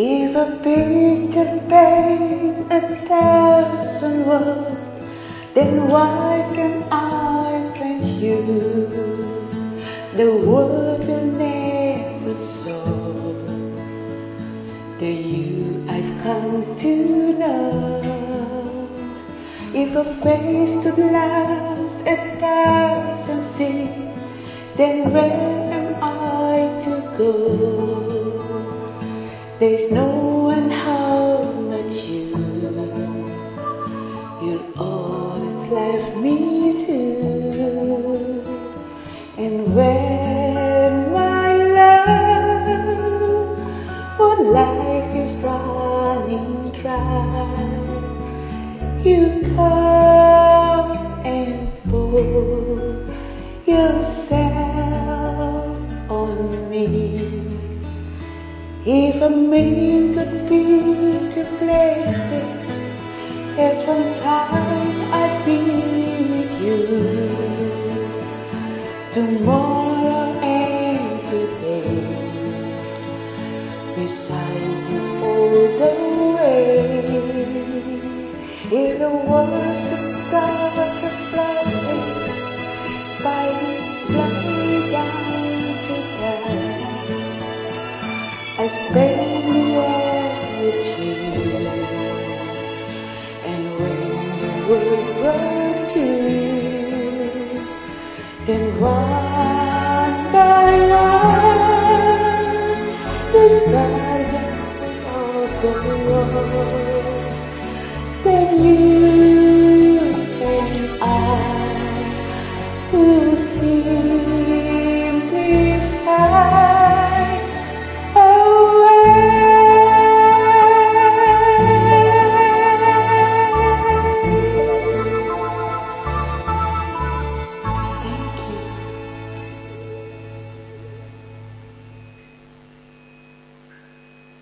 If a picture paint a thousand words, then why can I paint you? The world will never show the you I've come to know. If a face could last a thousand seas, then where am I to go? There's no one home but you. All that left me to. And when you come and pour yourself on me. If a man could be to places, at one time I'd be with you. Tomorrow and today, beside will rise to you in one by one. You start out the world, then you.